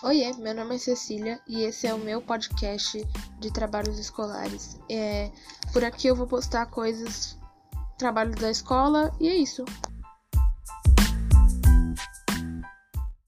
Oiê, meu nome é Cecília e esse é o meu podcast de trabalhos escolares. É, por aqui eu vou postar coisas, trabalhos da escola e é isso.